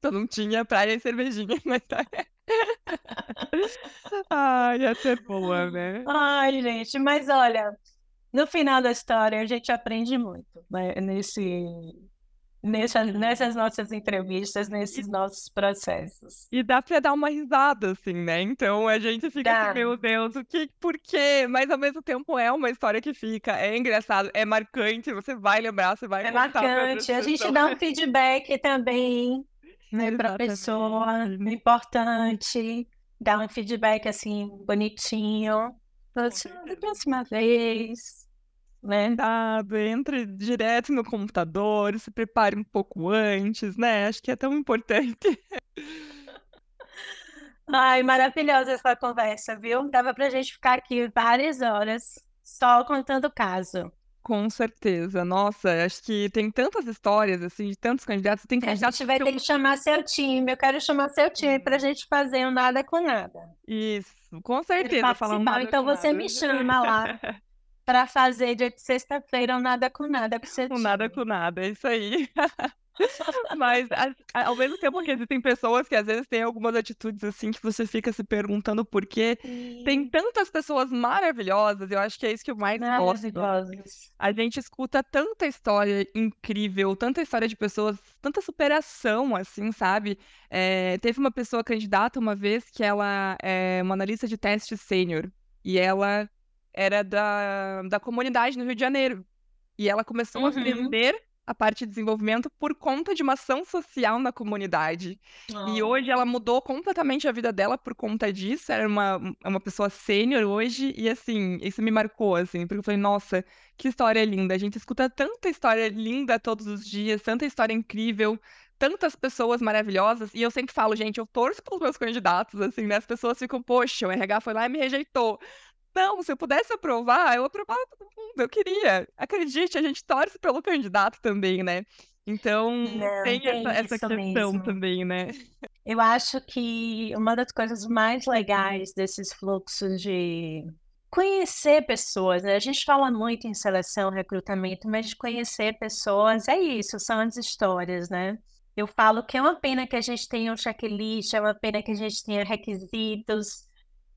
Só não tinha praia e cervejinha na história. Ai, ia ser boa, né? Ai, gente, mas olha, no final da história a gente aprende muito, né? Nesse, nessa, nessas nossas entrevistas, nesses nossos processos. E dá pra dar uma risada, assim, né? Então a gente fica Dá. assim, meu Deus, o que, por quê? Mas ao mesmo tempo é uma história que fica, é engraçado, é marcante, você vai lembrar, você vai É marcante. A gente dá um feedback também, né, para a pessoa, é importante, dar um feedback assim, bonitinho. Fala assim, "Ah, da próxima vez, né? Cuidado, entre direto no computador, se prepare um pouco antes, né? Acho que é tão importante. [LAUGHS] Ai, maravilhosa essa conversa, viu? Dava pra gente ficar aqui várias horas só contando o caso. Com certeza. Nossa, acho que tem tantas histórias, assim, de tantos candidatos. Tem A candidatos gente vai ter que chamar seu time. Eu quero chamar seu time pra gente fazer um nada com nada. Isso, com certeza, falando participar. nada Então você nada. me chama lá [LAUGHS] para fazer dia de sexta-feira um nada com nada com seu nada time. com nada, é isso aí. [LAUGHS] Mas a- ao mesmo tempo que existem pessoas que às vezes têm algumas atitudes assim que você fica se perguntando por quê. Tem Sim, tantas pessoas maravilhosas, eu acho que é isso que eu mais gosto. A gente escuta tanta história incrível, tanta história de pessoas, tanta superação, assim, sabe? É, teve uma pessoa candidata uma vez que ela é uma analista de teste sênior e ela era da, da comunidade no Rio de Janeiro. E ela começou a Uhum. A parte de desenvolvimento por conta de uma ação social na comunidade. E hoje ela mudou completamente a vida dela por conta disso. Era uma, é uma pessoa sênior hoje. E assim, isso me marcou, assim, porque eu falei, nossa, que história linda. A gente escuta tanta história linda todos os dias, tanta história incrível, tantas pessoas maravilhosas. E eu sempre falo, gente, eu torço pelos meus candidatos, assim, né? As pessoas ficam, poxa, o RH foi lá e me rejeitou. Não, se eu pudesse aprovar, eu aprovava todo mundo, eu queria. Acredite, a gente torce pelo candidato também, né? Então, Não, tem tem essa, essa questão mesmo. também, né? Eu acho que uma das coisas mais legais desses fluxos de conhecer pessoas, né? A gente fala muito em seleção, recrutamento, mas de conhecer pessoas é isso, são as histórias, né? Eu falo que é uma pena que a gente tenha um checklist, é uma pena que a gente tenha requisitos,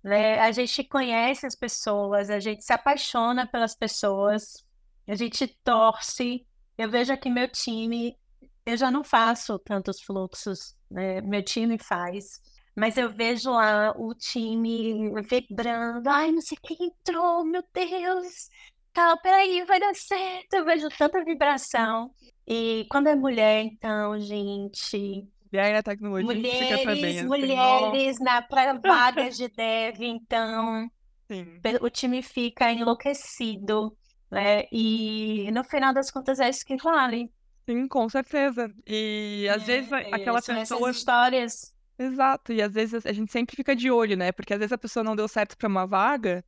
né? A gente conhece as pessoas, a gente se apaixona pelas pessoas, a gente torce. Eu vejo aqui meu time, eu já não faço tantos fluxos, né? Meu time faz, mas eu vejo lá o time vibrando. Ai, não sei quem entrou, meu Deus! Tal, peraí, vai dar certo. Eu vejo tanta vibração. E quando é mulher, então, gente, Aí na tecnologia também mulheres, assim, mulheres na para vagas [LAUGHS] de dev, então sim. o time fica enlouquecido, né? E no final das contas é isso que vale. Sim, com certeza. E às vezes É, aquela são essas pessoa. histórias. Exato, e às vezes a gente sempre fica de olho, né? Porque às vezes a pessoa não deu certo para uma vaga,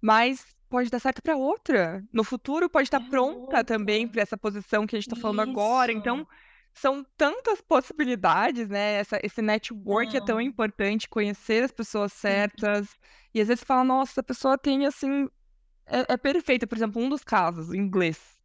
mas pode dar certo para outra. No futuro pode estar É pronta também outra. para essa posição que a gente está falando agora. Então. São tantas possibilidades, né? Essa, esse network é tão importante, conhecer as pessoas certas. E às vezes você fala, nossa, a pessoa tem assim. É, é perfeita. Por exemplo, um dos casos, o inglês.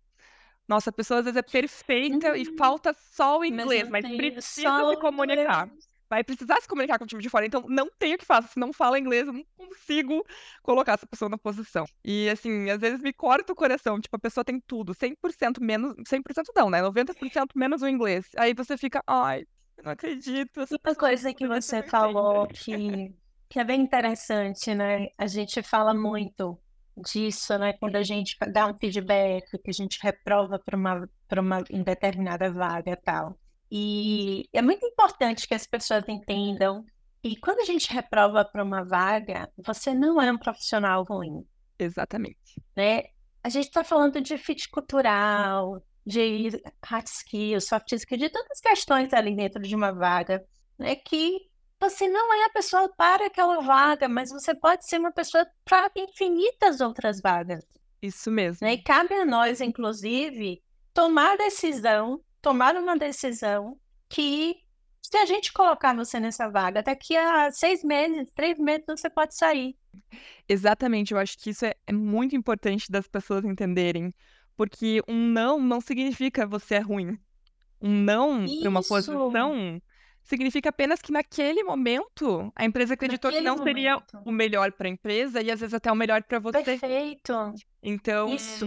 Nossa, a pessoa às vezes é perfeita e Hum, falta só o mas inglês, não mas tem precisa se comunicar. inglês. Vai precisar se comunicar com o time de fora. Então, não tem o que fazer. Se não fala inglês, eu não consigo colocar essa pessoa na posição. E, assim, às vezes me corta o coração. Tipo, a pessoa tem tudo. 100% menos... 100% não, né? 90% menos o inglês. Aí você fica, ai, não acredito. Uma coisa que você falou que, que é bem interessante, né? A gente fala muito disso, né? Quando a gente dá um feedback, que a gente reprova para uma, para uma indeterminada vaga e tal. E é muito importante que as pessoas entendam que quando a gente reprova para uma vaga, você não é um profissional ruim, Exatamente. né? A gente está falando de fit cultural, de hard skills, soft skills, de tantas questões ali dentro de uma vaga, né? Que você não é a pessoa para aquela vaga, mas você pode ser uma pessoa para infinitas outras vagas, Isso mesmo. né? E cabe a nós, inclusive, tomar decisão, tomar uma decisão que Se a gente colocar você nessa vaga, daqui a seis meses, três meses, você pode sair. Exatamente, eu acho que isso é, é muito importante das pessoas entenderem, porque um não não significa você é ruim. Um não para uma posição significa apenas que naquele momento a empresa acreditou que naquele não seria momento. o melhor para a empresa e às vezes até o melhor para você. Perfeito. Então, Isso.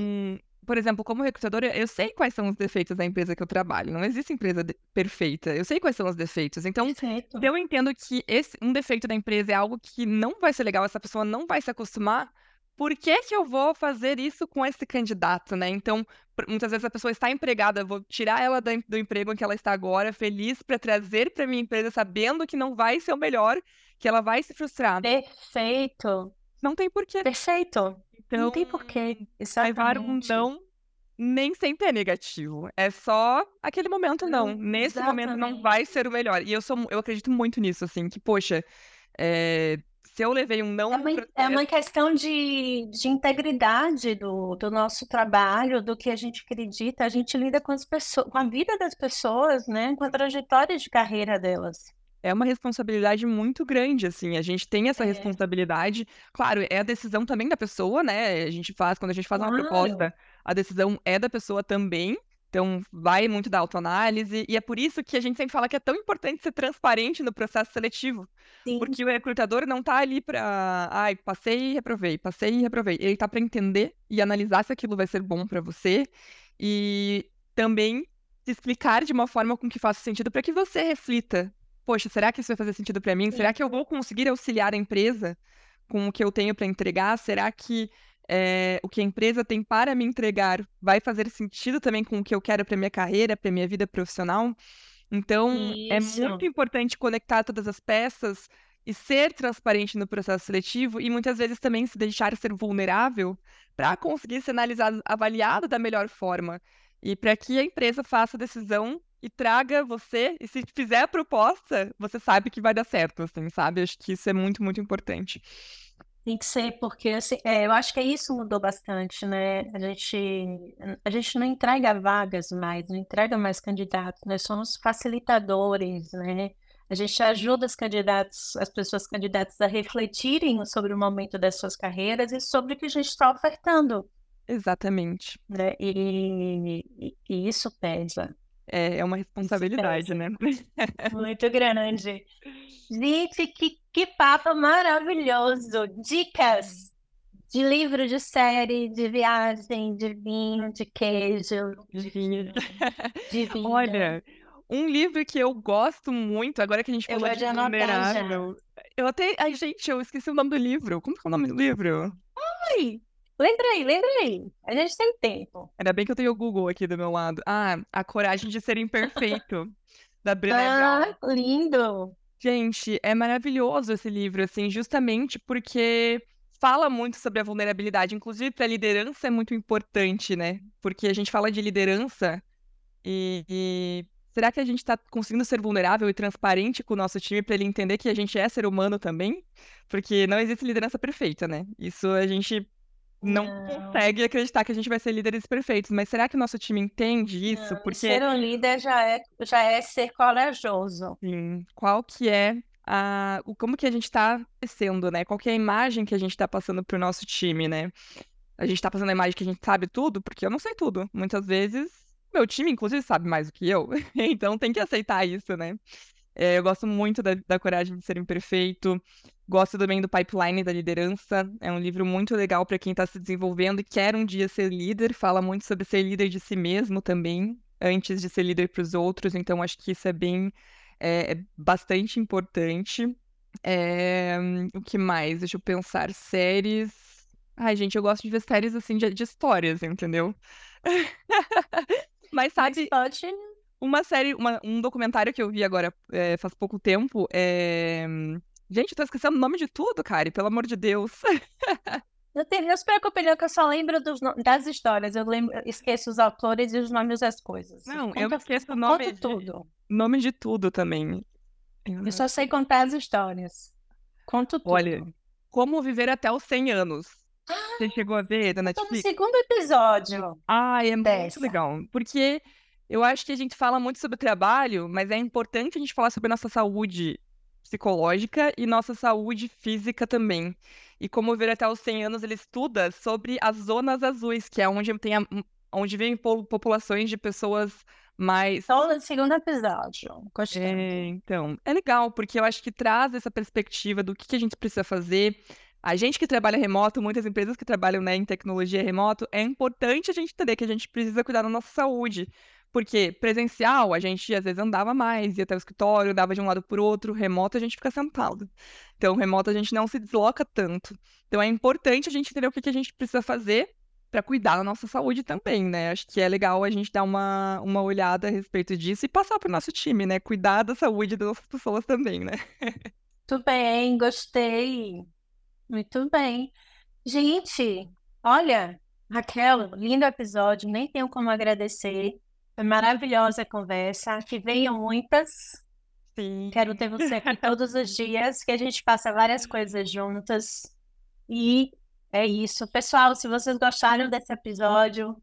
Por exemplo, como recrutadora, eu sei quais são os defeitos da empresa que eu trabalho. Não existe empresa perfeita. Eu sei quais são os defeitos. Então, Perfeito. eu entendo que esse, um defeito da empresa é algo que não vai ser legal, essa pessoa não vai se acostumar, por que que eu vou fazer isso com esse candidato, né? Então, muitas vezes a pessoa está empregada, eu vou tirar ela do emprego em que ela está agora, feliz para trazer para minha empresa, sabendo que não vai ser o melhor, que ela vai se frustrar. Perfeito. Não tem porquê. Perfeito. Então, Não tem porquê. levar um Exatamente. não nem sempre é negativo. É só aquele momento não. Nesse momento não vai Exatamente. ser o melhor. E eu sou, eu acredito muito nisso, assim, que, poxa, é, se eu levei um não É uma, é uma questão de, de integridade do, do nosso trabalho, do que a gente acredita. A gente lida com as pessoas, com a vida das pessoas, né? Com a trajetória de carreira delas. É uma responsabilidade muito grande, assim. A gente tem essa É. responsabilidade. Claro, é a decisão também da pessoa, né? A gente faz, quando a gente faz uma Claro. proposta, a decisão é da pessoa também. Então, vai muito da autoanálise. E é por isso que a gente sempre fala que é tão importante ser transparente no processo seletivo. Sim, Porque o recrutador não tá ali pra, ai, passei e reprovei, passei e reprovei. Ele tá pra entender e analisar se aquilo vai ser bom pra você e também explicar de uma forma com que faça sentido pra que você reflita. Poxa, será que isso vai fazer sentido pra mim? Será sim. que eu vou conseguir auxiliar a empresa com o que eu tenho pra entregar? Será que eh, o que a empresa tem para me entregar vai fazer sentido também com o que eu quero pra minha carreira, pra minha vida profissional? Então, é Isso. muito importante conectar todas as peças e ser transparente no processo seletivo e muitas vezes também se deixar ser vulnerável para conseguir ser analisado, avaliado da melhor forma e para que a empresa faça a decisão e traga você, e se fizer a proposta, você sabe que vai dar certo, assim, sabe? Acho que isso é muito, muito importante. Tem que ser, porque assim, é, eu acho que isso mudou bastante, né? A gente, a gente não entrega vagas mais, não entrega mais candidatos, nós somos facilitadores, né? A gente ajuda os candidatos, as pessoas candidatas a refletirem sobre o momento das suas carreiras e sobre o que a gente está ofertando, Exatamente. né? E, e- e isso pesa, É, é uma responsabilidade, né? Muito grande. Gente, que, que papo maravilhoso! Dicas de livro, de série, de viagem, de vinho, de queijo, de Vinho. de [LAUGHS] vida. Olha, um livro que eu gosto muito, agora que a gente Eu falou vou de já. vulnerável, eu até. Ai, gente, eu esqueci o nome do livro. Como que é o nome do livro? Ai, lembrei, lembrei. A gente tem tempo. Ainda bem que eu tenho o Google aqui do meu lado. Ah, A Coragem de Ser Imperfeito, [LAUGHS] da Brené. Ah, lindo! Gente, é maravilhoso esse livro, assim, justamente porque fala muito sobre a vulnerabilidade. Inclusive, para liderança é muito importante, né? Porque a gente fala de liderança e, e será que a gente está conseguindo ser vulnerável e transparente com o nosso time para ele entender que a gente é ser humano também? Porque não existe liderança perfeita, né? Isso a gente não Não. consegue acreditar que a gente vai ser líderes perfeitos. Mas será que o nosso time entende isso? Não, Porque ser um líder já é, já é ser corajoso. Sim. Qual que é a, o, como que a gente está crescendo, né? Qual que é a imagem que a gente está passando pro nosso time, né? A gente tá passando a imagem que a gente sabe tudo, porque eu não sei tudo. Muitas vezes, meu time, inclusive, sabe mais do que eu. [LAUGHS] Então tem que aceitar isso, né? É, eu gosto muito da, da Coragem de Ser Imperfeito. Gosto também do Pipeline da Liderança. É um livro muito legal para quem está se desenvolvendo e quer um dia ser líder. Fala muito sobre ser líder de si mesmo também, antes de ser líder para os outros. Então acho que isso é bem, é, é bastante importante. É, o que mais? Deixa eu pensar. Séries. Ai, gente, eu gosto de ver séries assim de, de histórias, entendeu? [LAUGHS] Mas Mas sabe, pode. Uma série, uma- um documentário que eu vi agora é, faz pouco tempo é. Gente, eu tô esquecendo o nome de tudo, Kari, pelo amor de Deus. Não, tem, não se preocupe, eu só lembro dos das histórias. Eu lembro, eu esqueço os autores e os nomes das coisas. Não, eu Conta- esqueço o nome conto de, tudo. nome de tudo também. Eu só sei contar as histórias. Conto tudo. Olha, Como Viver até os 100 Anos. Você chegou a ver da Tô no Netflix? segundo episódio. Ai, é muito Dessa. legal. Porque Eu acho que a gente fala muito sobre trabalho, mas é importante a gente falar sobre nossa saúde psicológica e nossa saúde física também. E como ver até os 100 anos, ele estuda sobre as zonas azuis, que é onde tem a, onde vivem populações de pessoas mais. Só no segundo episódio. Gostei. É, então, é legal, porque eu acho que traz essa perspectiva do que, que a gente precisa fazer. A gente que trabalha remoto, muitas empresas que trabalham né, em tecnologia remoto, é importante a gente entender que a gente precisa cuidar da nossa saúde. Porque presencial, a gente às vezes andava mais, ia até o escritório, dava de um lado para outro, remoto a gente fica sentado. Então, remoto a gente não se desloca tanto. Então, é importante a gente entender o que, que a gente precisa fazer para cuidar da nossa saúde também, né? Acho que é legal a gente dar uma, uma olhada a respeito disso e passar para o nosso time, né? Cuidar da saúde das nossas pessoas também, né? Muito bem, gostei. Muito bem. Gente, olha, Raquel, lindo episódio, nem tenho como agradecer. Foi maravilhosa a conversa. Que venham muitas. Sim. Quero ter você aqui todos os dias, que a gente faça várias coisas juntas. E é isso. Pessoal, se vocês gostaram desse episódio,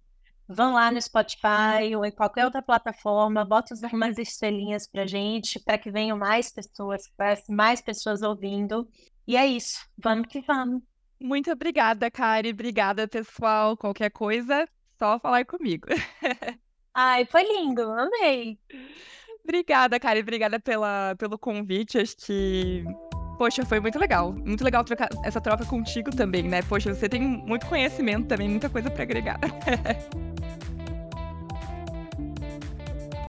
vão lá no Spotify ou em qualquer outra plataforma, bota umas estrelinhas pra gente, para que venham mais pessoas, mais pessoas ouvindo. E é isso. Vamos que vamos. Muito obrigada, Kari. Obrigada, pessoal. Qualquer coisa, só falar comigo. [LAUGHS] Ai, foi lindo, amei. Obrigada, Kari. Obrigada pela, pelo convite. Acho que. Poxa, foi muito legal. Muito legal trocar essa troca contigo também, né? Poxa, você tem muito conhecimento também, muita coisa para agregar. [LAUGHS]